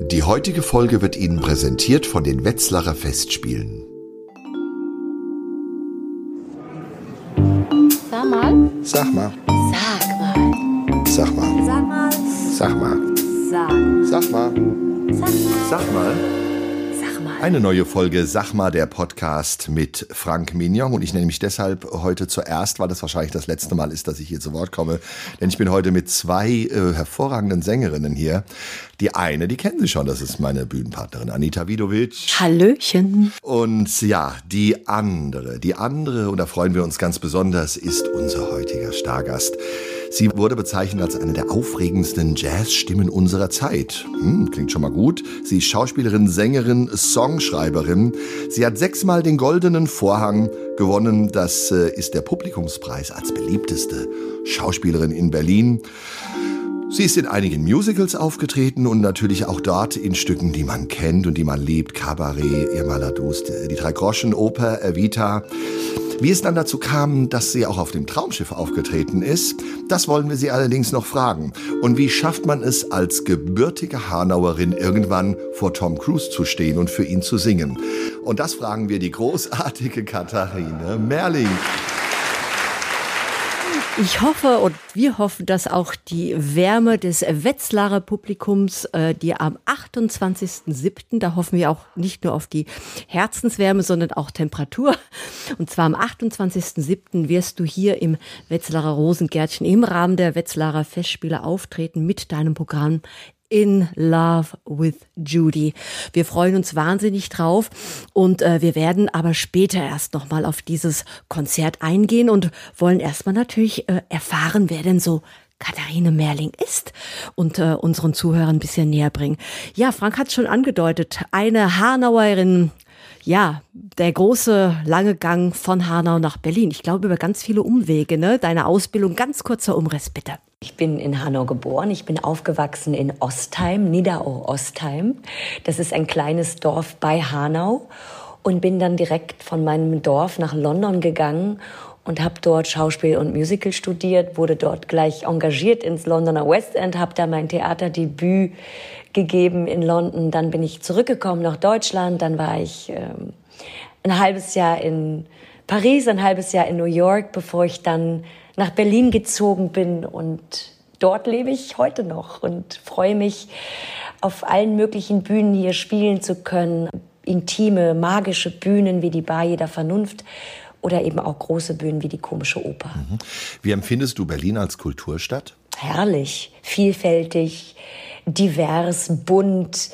Die heutige Folge wird Ihnen präsentiert von den Wetzlarer Festspielen. Sag mal. Sag mal. Sag mal. Sag mal. Sag mal. Sag mal. Sag. Sag mal. Sag mal. Sag mal. Eine neue Folge Sag mal, der Podcast mit Frank Mignon. Und ich nenne mich deshalb heute zuerst, weil das wahrscheinlich das letzte Mal ist, dass ich hier zu Wort komme. Denn ich bin heute mit zwei äh, hervorragenden Sängerinnen hier. Die eine, die kennen Sie schon, das ist meine Bühnenpartnerin Anita Vidovic. Hallöchen. Und ja, die andere, die andere, und da freuen wir uns ganz besonders, ist unser heutiger Stargast. Sie wurde bezeichnet als eine der aufregendsten Jazzstimmen unserer Zeit. Hm, klingt schon mal gut. Sie ist Schauspielerin, Sängerin, Songschreiberin. Sie hat sechsmal den Goldenen Vorhang gewonnen. Das äh, ist der Publikumspreis als beliebteste Schauspielerin in Berlin. Sie ist in einigen Musicals aufgetreten und natürlich auch dort in Stücken, die man kennt und die man liebt. Cabaret, Irma Ladus, die Drei-Groschen-Oper, Evita. Wie es dann dazu kam, dass sie auch auf dem Traumschiff aufgetreten ist, das wollen wir sie allerdings noch fragen. Und wie schafft man es als gebürtige Hanauerin irgendwann vor Tom Cruise zu stehen und für ihn zu singen? Und das fragen wir die großartige Katharine Merling. Ich hoffe und wir hoffen, dass auch die Wärme des Wetzlarer Publikums, äh, die am 28.07., da hoffen wir auch nicht nur auf die Herzenswärme, sondern auch Temperatur. Und zwar am 28.07. wirst du hier im Wetzlarer Rosengärtchen im Rahmen der Wetzlarer Festspiele auftreten mit deinem Programm in Love with Judy. Wir freuen uns wahnsinnig drauf und äh, wir werden aber später erst nochmal auf dieses Konzert eingehen und wollen erstmal natürlich äh, erfahren, wer denn so Katharine Merling ist und äh, unseren Zuhörern ein bisschen näher bringen. Ja, Frank hat schon angedeutet, eine Hanauerin, ja, der große lange Gang von Hanau nach Berlin. Ich glaube über ganz viele Umwege, ne? Deine Ausbildung, ganz kurzer Umriss bitte. Ich bin in Hanau geboren. Ich bin aufgewachsen in Ostheim, Niederau-Ostheim. Das ist ein kleines Dorf bei Hanau und bin dann direkt von meinem Dorf nach London gegangen und habe dort Schauspiel und Musical studiert, wurde dort gleich engagiert ins Londoner West End, habe da mein Theaterdebüt gegeben in London. Dann bin ich zurückgekommen nach Deutschland. Dann war ich ähm, ein halbes Jahr in Paris, ein halbes Jahr in New York, bevor ich dann nach Berlin gezogen bin und dort lebe ich heute noch und freue mich, auf allen möglichen Bühnen hier spielen zu können. Intime, magische Bühnen wie die Bar jeder Vernunft oder eben auch große Bühnen wie die komische Oper. Mhm. Wie empfindest du Berlin als Kulturstadt? Herrlich, vielfältig, divers, bunt,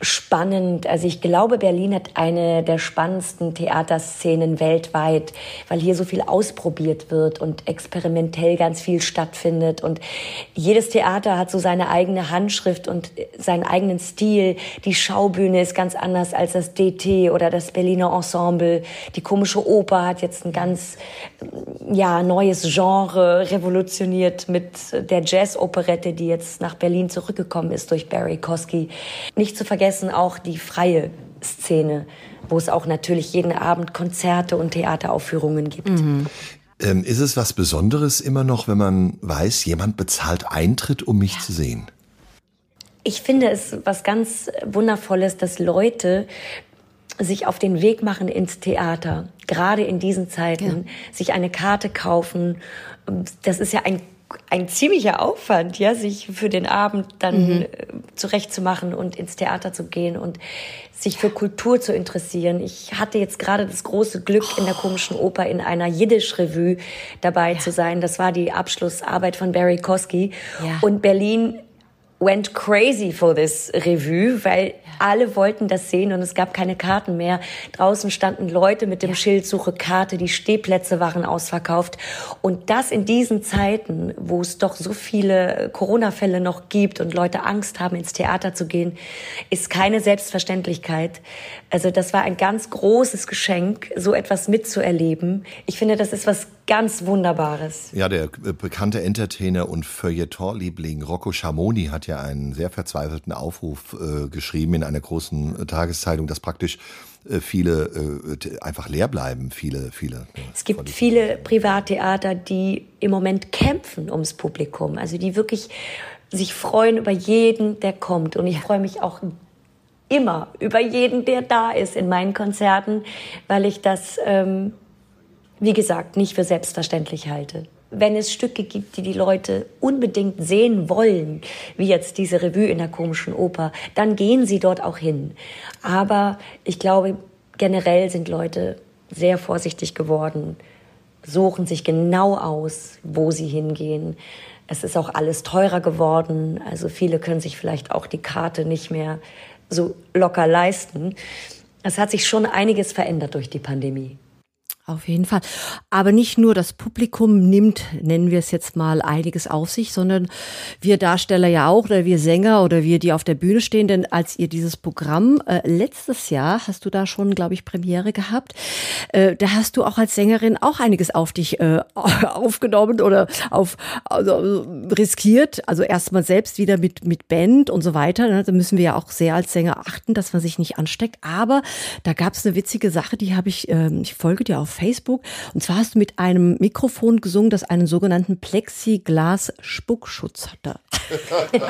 spannend. Also ich glaube, Berlin hat eine der spannendsten Theaterszenen weltweit, weil hier so viel ausprobiert wird und experimentell ganz viel stattfindet. Und jedes Theater hat so seine eigene Handschrift und seinen eigenen Stil. Die Schaubühne ist ganz anders als das DT oder das Berliner Ensemble. Die komische Oper hat jetzt ein ganz ja, neues Genre revolutioniert mit der Jazz-Operette, die jetzt nach Berlin zurückgekommen ist durch Barry Kosky. Nicht zu vergessen, vergessen auch die freie Szene, wo es auch natürlich jeden Abend Konzerte und Theateraufführungen gibt. Mhm. Ähm, ist es was Besonderes immer noch, wenn man weiß, jemand bezahlt Eintritt, um mich ja. zu sehen? Ich finde es was ganz Wundervolles, dass Leute sich auf den Weg machen ins Theater, gerade in diesen Zeiten, ja. sich eine Karte kaufen. Das ist ja ein ein ziemlicher Aufwand, ja, sich für den Abend dann mhm. Äh, zurechtzumachen und ins Theater zu gehen und sich für Kultur zu interessieren. Ich hatte jetzt gerade das große Glück, in der komischen Oper in einer Jiddisch-Revue dabei ja. zu sein. Das war die Abschlussarbeit von Barry Kosky. Ja. Und Berlin went crazy for this Revue, weil alle wollten das sehen und es gab keine Karten mehr. Draußen standen Leute mit dem ja. Schild Suche Karte, die Stehplätze waren ausverkauft. Und das in diesen Zeiten, wo es doch so viele Corona-Fälle noch gibt und Leute Angst haben, ins Theater zu gehen, ist keine Selbstverständlichkeit. Also das war ein ganz großes Geschenk, so etwas mitzuerleben. Ich finde, das ist was ganz Wunderbares. Ja, der äh, bekannte Entertainer und Feuilleton-Liebling Rocco Schamoni hat ja einen sehr verzweifelten Aufruf äh, geschrieben in einer großen äh, Tageszeitung, dass praktisch äh, viele äh, einfach leer bleiben, viele, viele. Es gibt viele Privattheater, die im Moment kämpfen ums Publikum, also die wirklich sich freuen über jeden, der kommt. Und ich freue mich auch immer über jeden, der da ist in meinen Konzerten, weil ich das, ähm, wie gesagt, nicht für selbstverständlich halte. Wenn es Stücke gibt, die die Leute unbedingt sehen wollen, wie jetzt diese Revue in der komischen Oper, dann gehen sie dort auch hin. Aber ich glaube, generell sind Leute sehr vorsichtig geworden, suchen sich genau aus, wo sie hingehen. Es ist auch alles teurer geworden. Also viele können sich vielleicht auch die Karte nicht mehr so locker leisten. Es hat sich schon einiges verändert durch die Pandemie. Auf jeden Fall. Aber nicht nur das Publikum nimmt, nennen wir es jetzt mal, einiges auf sich, sondern wir Darsteller ja auch oder wir Sänger oder wir, die auf der Bühne stehen. Denn als ihr dieses Programm äh, letztes Jahr, hast du da schon, glaube ich, Premiere gehabt, äh, da hast du auch als Sängerin auch einiges auf dich äh, aufgenommen oder auf also, riskiert. Also erstmal selbst wieder mit, mit Band und so weiter. Ne? Da müssen wir ja auch sehr als Sänger achten, dass man sich nicht ansteckt. Aber da gab es eine witzige Sache, die habe ich, äh, ich folge dir auf Facebook. Und zwar hast du mit einem Mikrofon gesungen, das einen sogenannten Plexiglas-Spuckschutz hatte.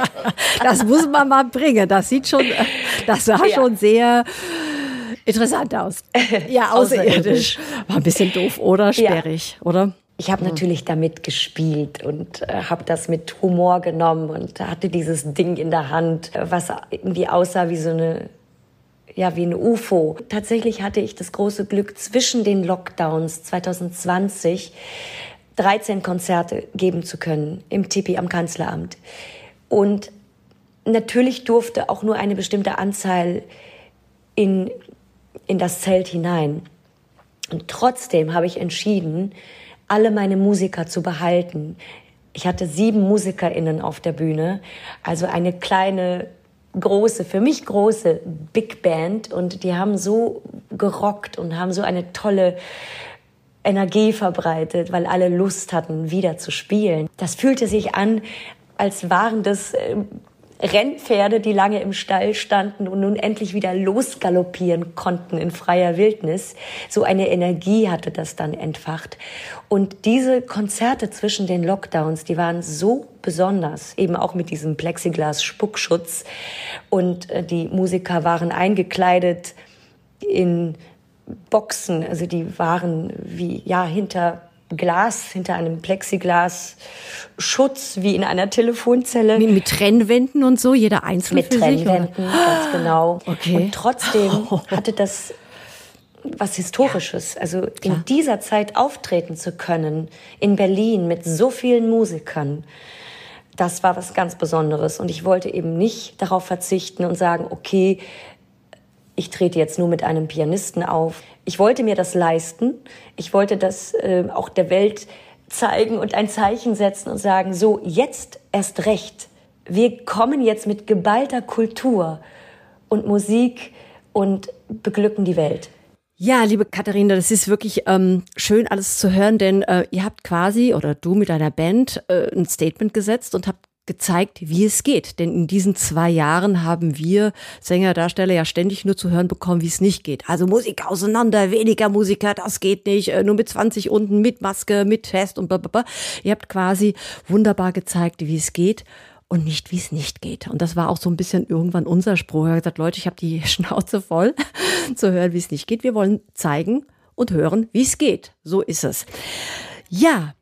das muss man mal bringen. Das sieht schon, das sah ja. schon sehr interessant aus. Ja, außerirdisch. War ein bisschen doof, oder? Sperrig, ja. oder? Ich habe natürlich damit gespielt und äh, habe das mit Humor genommen und hatte dieses Ding in der Hand, was irgendwie aussah wie so eine ja, wie ein UFO. Tatsächlich hatte ich das große Glück, zwischen den Lockdowns 2020 13 Konzerte geben zu können im Tipi am Kanzleramt. Und natürlich durfte auch nur eine bestimmte Anzahl in, in das Zelt hinein. Und trotzdem habe ich entschieden, alle meine Musiker zu behalten. Ich hatte sieben MusikerInnen auf der Bühne, also eine kleine große, für mich große Big Band und die haben so gerockt und haben so eine tolle Energie verbreitet, weil alle Lust hatten, wieder zu spielen. Das fühlte sich an, als waren das äh, Rennpferde, die lange im Stall standen und nun endlich wieder losgaloppieren konnten in freier Wildnis. So eine Energie hatte das dann entfacht. Und diese Konzerte zwischen den Lockdowns, die waren so besonders, eben auch mit diesem Plexiglas-Spuckschutz. Und äh, die Musiker waren eingekleidet in Boxen, also die waren wie, ja, hinter Glas, hinter einem Plexiglas-Schutz, wie in einer Telefonzelle. Mit, mit Trennwänden und so, jeder einzelne Mit Trennwänden, sich, ganz genau. Okay. Und trotzdem hatte das was Historisches. Also in Klar. dieser Zeit auftreten zu können, in Berlin mit so vielen Musikern, das war was ganz Besonderes. Und ich wollte eben nicht darauf verzichten und sagen, okay, ich trete jetzt nur mit einem Pianisten auf. Ich wollte mir das leisten. Ich wollte das äh, auch der Welt zeigen und ein Zeichen setzen und sagen, so, jetzt erst recht. Wir kommen jetzt mit geballter Kultur und Musik und beglücken die Welt. Ja, liebe Katharina, das ist wirklich ähm, schön alles zu hören, denn äh, ihr habt quasi oder du mit deiner Band äh, ein Statement gesetzt und habt gezeigt, wie es geht. Denn in diesen zwei Jahren haben wir Sänger, Darsteller ja ständig nur zu hören bekommen, wie es nicht geht. Also Musik auseinander, weniger Musiker, das geht nicht, äh, nur mit 20 unten, mit Maske, mit Test und blablabla. Ihr habt quasi wunderbar gezeigt, wie es geht und nicht, wie es nicht geht. Und das war auch so ein bisschen irgendwann unser Spruch. Er hat gesagt, Leute, ich habe die Schnauze voll zu hören, wie es nicht geht. Wir wollen zeigen und hören, wie es geht. So ist es. Ja,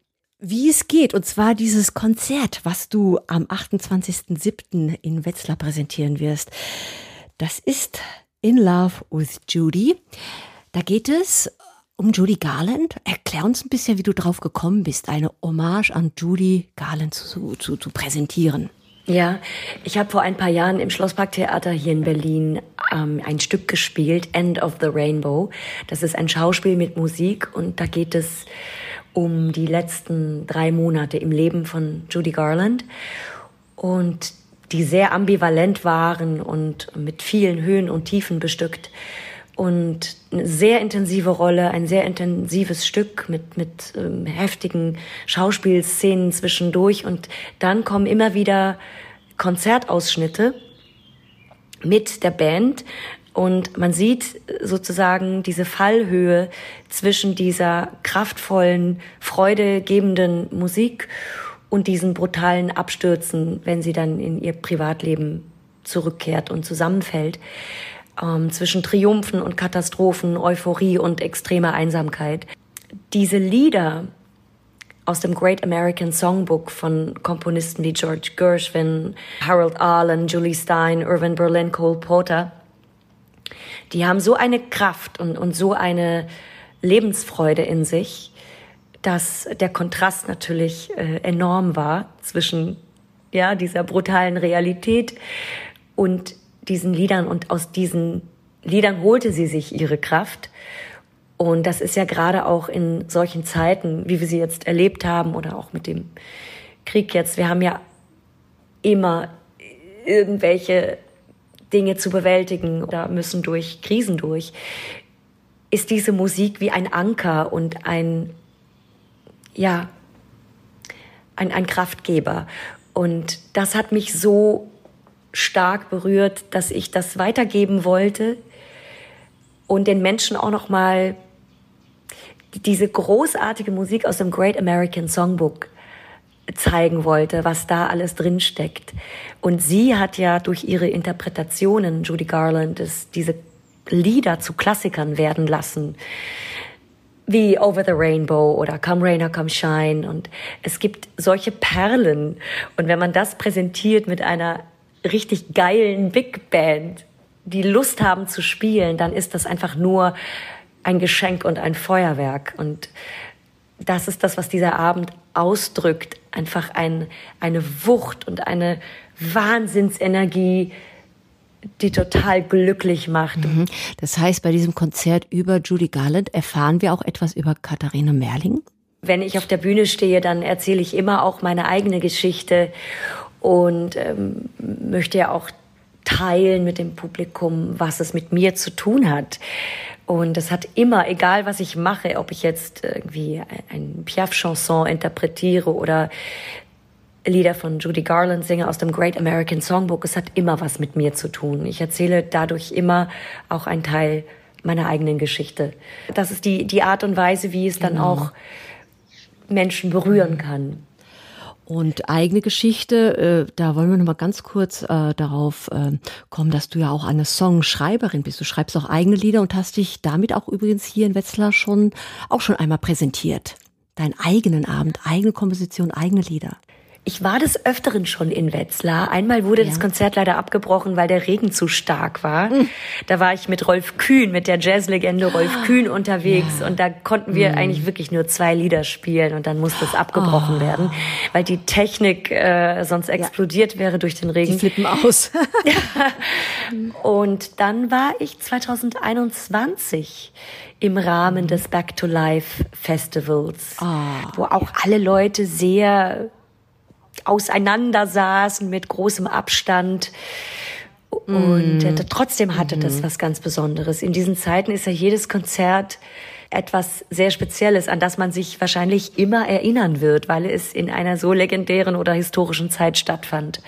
wie es geht. Und zwar dieses Konzert, was du am 28.07. in Wetzlar präsentieren wirst. Das ist In Love with Judy. Da geht es um Judy Garland. Erklär uns ein bisschen, wie du drauf gekommen bist, eine Hommage an Judy Garland zu, zu, zu präsentieren. Ja, ich habe vor ein paar Jahren im Schlossparktheater hier in Berlin ähm, ein Stück gespielt, End of the Rainbow. Das ist ein Schauspiel mit Musik und da geht es um die letzten drei Monate im Leben von Judy Garland. Und die sehr ambivalent waren und mit vielen Höhen und Tiefen bestückt. Und eine sehr intensive Rolle, ein sehr intensives Stück mit, mit ähm, heftigen Schauspielszenen zwischendurch. Und dann kommen immer wieder Konzertausschnitte mit der Band und man sieht sozusagen diese Fallhöhe zwischen dieser kraftvollen, freudegebenden Musik und diesen brutalen Abstürzen, wenn sie dann in ihr Privatleben zurückkehrt und zusammenfällt. Ähm, zwischen Triumphen und Katastrophen, Euphorie und extremer Einsamkeit. Diese Lieder aus dem Great American Songbook von Komponisten wie George Gershwin, Harold Arlen, Julie Stein, Irvin Berlin, Cole Porter, die haben so eine Kraft und, und so eine Lebensfreude in sich, dass der Kontrast natürlich äh, enorm war zwischen ja, dieser brutalen Realität und diesen Liedern und aus diesen Liedern holte sie sich ihre Kraft. Und das ist ja gerade auch in solchen Zeiten, wie wir sie jetzt erlebt haben oder auch mit dem Krieg jetzt. Wir haben ja immer irgendwelche Dinge zu bewältigen oder müssen durch Krisen durch. Ist diese Musik wie ein Anker und ein, ja, ein, ein Kraftgeber. Und das hat mich so stark berührt, dass ich das weitergeben wollte und den Menschen auch noch mal diese großartige Musik aus dem Great American Songbook zeigen wollte, was da alles drin steckt. Und sie hat ja durch ihre Interpretationen, Judy Garland, es, diese Lieder zu Klassikern werden lassen. Wie Over the Rainbow oder Come Rain or Come Shine. Und es gibt solche Perlen. Und wenn man das präsentiert mit einer richtig geilen Big Band, die Lust haben zu spielen, dann ist das einfach nur ein Geschenk und ein Feuerwerk. Und das ist das, was dieser Abend ausdrückt. Einfach ein, eine Wucht und eine Wahnsinnsenergie, die total glücklich macht. Mhm. Das heißt, bei diesem Konzert über Judy Garland erfahren wir auch etwas über Katharina Merling? Wenn ich auf der Bühne stehe, dann erzähle ich immer auch meine eigene Geschichte und ähm, möchte ja auch teilen mit dem Publikum, was es mit mir zu tun hat. Und es hat immer, egal was ich mache, ob ich jetzt irgendwie ein Piaf-Chanson interpretiere oder Lieder von Judy Garland singe aus dem Great American Songbook, es hat immer was mit mir zu tun. Ich erzähle dadurch immer auch einen Teil meiner eigenen Geschichte. Das ist die, die Art und Weise, wie es dann genau. auch Menschen berühren kann. Und eigene Geschichte, äh, da wollen wir noch mal ganz kurz äh, darauf äh, kommen, dass du ja auch eine Songschreiberin bist. Du schreibst auch eigene Lieder und hast dich damit auch übrigens hier in Wetzlar schon auch schon einmal präsentiert. Deinen eigenen Abend, eigene Komposition, eigene Lieder. Ich war des Öfteren schon in Wetzlar. Einmal wurde ja. das Konzert leider abgebrochen, weil der Regen zu stark war. Mhm. Da war ich mit Rolf Kühn, mit der Jazzlegende Rolf ah. Kühn unterwegs ja. und da konnten wir mhm. eigentlich wirklich nur zwei Lieder spielen und dann musste es abgebrochen oh. werden, weil die Technik äh, sonst explodiert ja. wäre durch den Regen. Die flippen aus. und dann war ich 2021 im Rahmen mhm. des Back to Life Festivals, oh. wo auch alle Leute sehr auseinander saßen mit großem Abstand. Und mm. trotzdem hatte das mhm. was ganz Besonderes. In diesen Zeiten ist ja jedes Konzert etwas sehr Spezielles, an das man sich wahrscheinlich immer erinnern wird, weil es in einer so legendären oder historischen Zeit stattfand.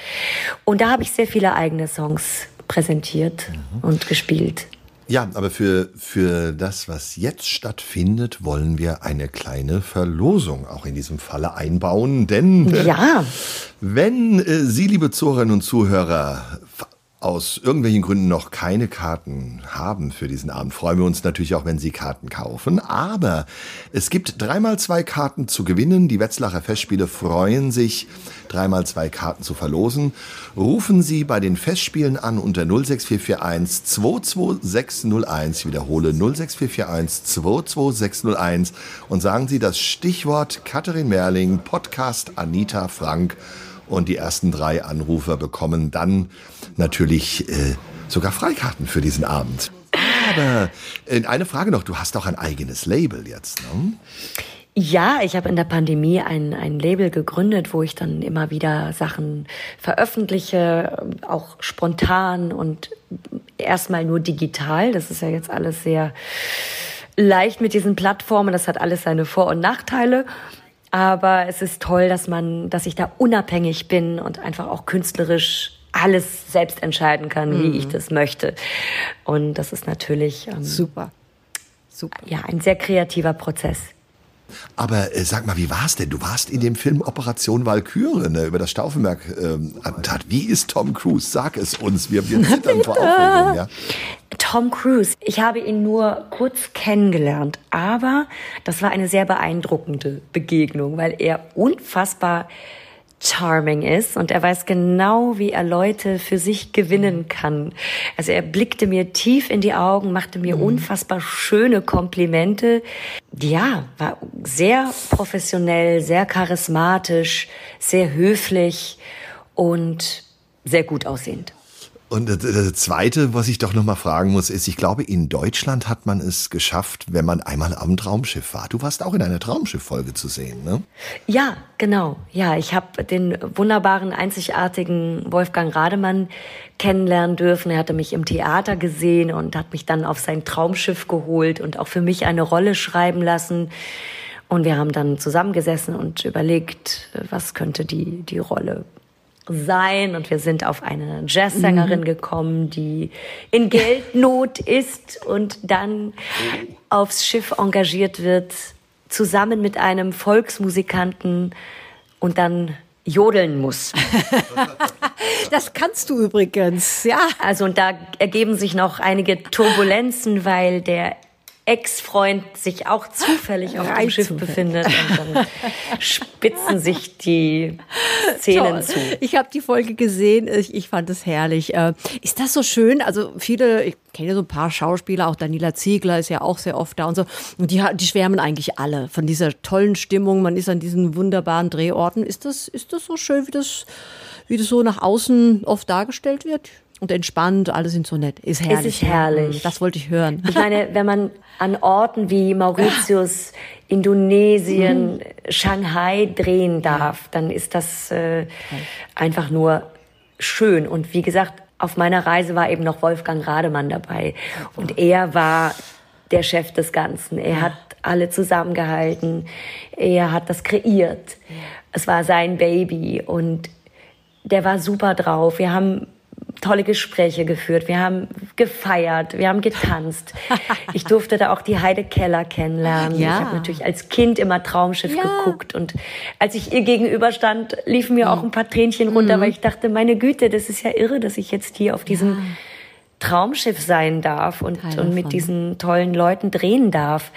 Und da habe ich sehr viele eigene Songs präsentiert mhm. und gespielt. Ja, aber für, für das, was jetzt stattfindet, wollen wir eine kleine Verlosung auch in diesem Falle einbauen. Denn ja. wenn äh, Sie, liebe Zuhörerinnen und Zuhörer, aus irgendwelchen Gründen noch keine Karten haben für diesen Abend, freuen wir uns natürlich auch, wenn Sie Karten kaufen. Aber es gibt dreimal zwei Karten zu gewinnen. Die Wetzlacher Festspiele freuen sich, dreimal zwei Karten zu verlosen. Rufen Sie bei den Festspielen an unter 06441 22601. Ich wiederhole 06441 22601 und sagen Sie das Stichwort Katharin Merling, Podcast Anita Frank und die ersten drei Anrufer bekommen dann natürlich äh, sogar Freikarten für diesen Abend. Aber äh, eine Frage noch, du hast auch ein eigenes Label jetzt, ne? Ja, ich habe in der Pandemie ein, ein Label gegründet, wo ich dann immer wieder Sachen veröffentliche, auch spontan und erstmal nur digital. Das ist ja jetzt alles sehr leicht mit diesen Plattformen. Das hat alles seine Vor- und Nachteile. Aber es ist toll, dass man, dass ich da unabhängig bin und einfach auch künstlerisch alles selbst entscheiden kann, mhm. wie ich das möchte. Und das ist natürlich ähm, super. Super. Ja, ein sehr kreativer Prozess. Aber äh, sag mal, wie war's denn? Du warst in dem Film Operation Walküre ne, über das Stauffenberg-Attentat. Ähm, wie ist Tom Cruise? Sag es uns. Wir, wir zittern vor Aufregung. Ja? Tom Cruise, ich habe ihn nur kurz kennengelernt, aber das war eine sehr beeindruckende Begegnung, weil er unfassbar charming ist und er weiß genau, wie er Leute für sich gewinnen kann. Also er blickte mir tief in die Augen, machte mir mhm. unfassbar schöne Komplimente. Ja, war sehr professionell, sehr charismatisch, sehr höflich und sehr gut aussehend. Und das Zweite, was ich doch noch mal fragen muss, ist, ich glaube, in Deutschland hat man es geschafft, wenn man einmal am Traumschiff war. Du warst auch in einer Traumschiff-Folge zu sehen, ne? Ja, genau. Ja, ich habe den wunderbaren, einzigartigen Wolfgang Rademann kennenlernen dürfen. Er hatte mich im Theater gesehen und hat mich dann auf sein Traumschiff geholt und auch für mich eine Rolle schreiben lassen. Und wir haben dann zusammengesessen und überlegt, was könnte die, die Rolle sein und wir sind auf eine Jazzsängerin mhm. gekommen, die in Geldnot ist und dann aufs Schiff engagiert wird, zusammen mit einem Volksmusikanten und dann jodeln muss. Das kannst du übrigens, ja. Also und da ergeben sich noch einige Turbulenzen, weil der Ex-Freund sich auch zufällig auf dem Schiff befindet und dann spitzen sich die Szenen zu. Ich habe die Folge gesehen, ich, ich fand es herrlich. Äh, ist das so schön? Also viele, ich kenne so ein paar Schauspieler, auch Daniela Ziegler ist ja auch sehr oft da und so. Und die, die schwärmen eigentlich alle von dieser tollen Stimmung. Man ist an diesen wunderbaren Drehorten. Ist das, ist das so schön, wie das, wie das so nach außen oft dargestellt wird? Und entspannt, alle sind so nett. Ist herrlich. Es ist herrlich. Das wollte ich hören. Ich meine, wenn man an Orten wie Mauritius, Indonesien, mhm. Shanghai drehen darf, dann ist das äh, einfach nur schön. Und wie gesagt, auf meiner Reise war eben noch Wolfgang Rademann dabei. Und er war der Chef des Ganzen. Er hat alle zusammengehalten. Er hat das kreiert. Es war sein Baby und der war super drauf. Wir haben tolle Gespräche geführt, wir haben gefeiert, wir haben getanzt. Ich durfte da auch die Heide Keller kennenlernen. Ja. Ich habe natürlich als Kind immer Traumschiff ja. geguckt und als ich ihr gegenüber stand, liefen mir auch ein paar Tränchen runter, mhm. weil ich dachte, meine Güte, das ist ja irre, dass ich jetzt hier auf diesem ja. Traumschiff sein darf und, und mit diesen tollen Leuten drehen darf.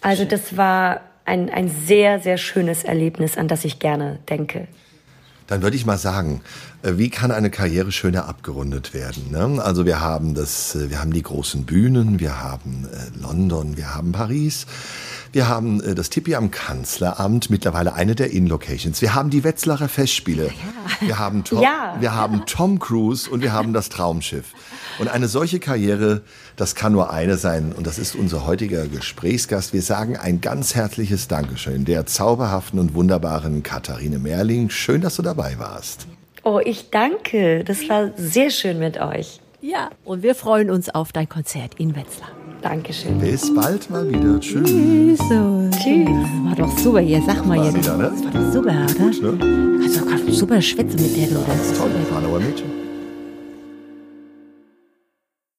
Also das war ein, ein sehr, sehr schönes Erlebnis, an das ich gerne denke dann würde ich mal sagen, äh, wie kann eine Karriere schöner abgerundet werden? Ne? Also wir haben das, äh, wir haben die großen Bühnen, wir haben äh, London, wir haben Paris. Wir haben das Tippi am Kanzleramt, mittlerweile eine der In-Locations. Wir haben die Wetzlarer Festspiele. Ja. Wir, haben Tom, ja. wir haben Tom Cruise und wir haben das Traumschiff. Und eine solche Karriere, das kann nur eine sein. Und das ist unser heutiger Gesprächsgast. Wir sagen ein ganz herzliches Dankeschön der zauberhaften und wunderbaren Katharine Merling. Schön, dass du dabei warst. Oh, ich danke. Das war sehr schön mit euch. Ja, und wir freuen uns auf dein Konzert in Wetzlar. Dankeschön. Bis bald mal wieder. Tschüss. Tschüss. War doch super hier. Sag mal jetzt. Wieder, ne? Das war doch super, oder? Gut, ne? Also, super schwätze mit der, du. Das ist toll. Hallo, Mädchen.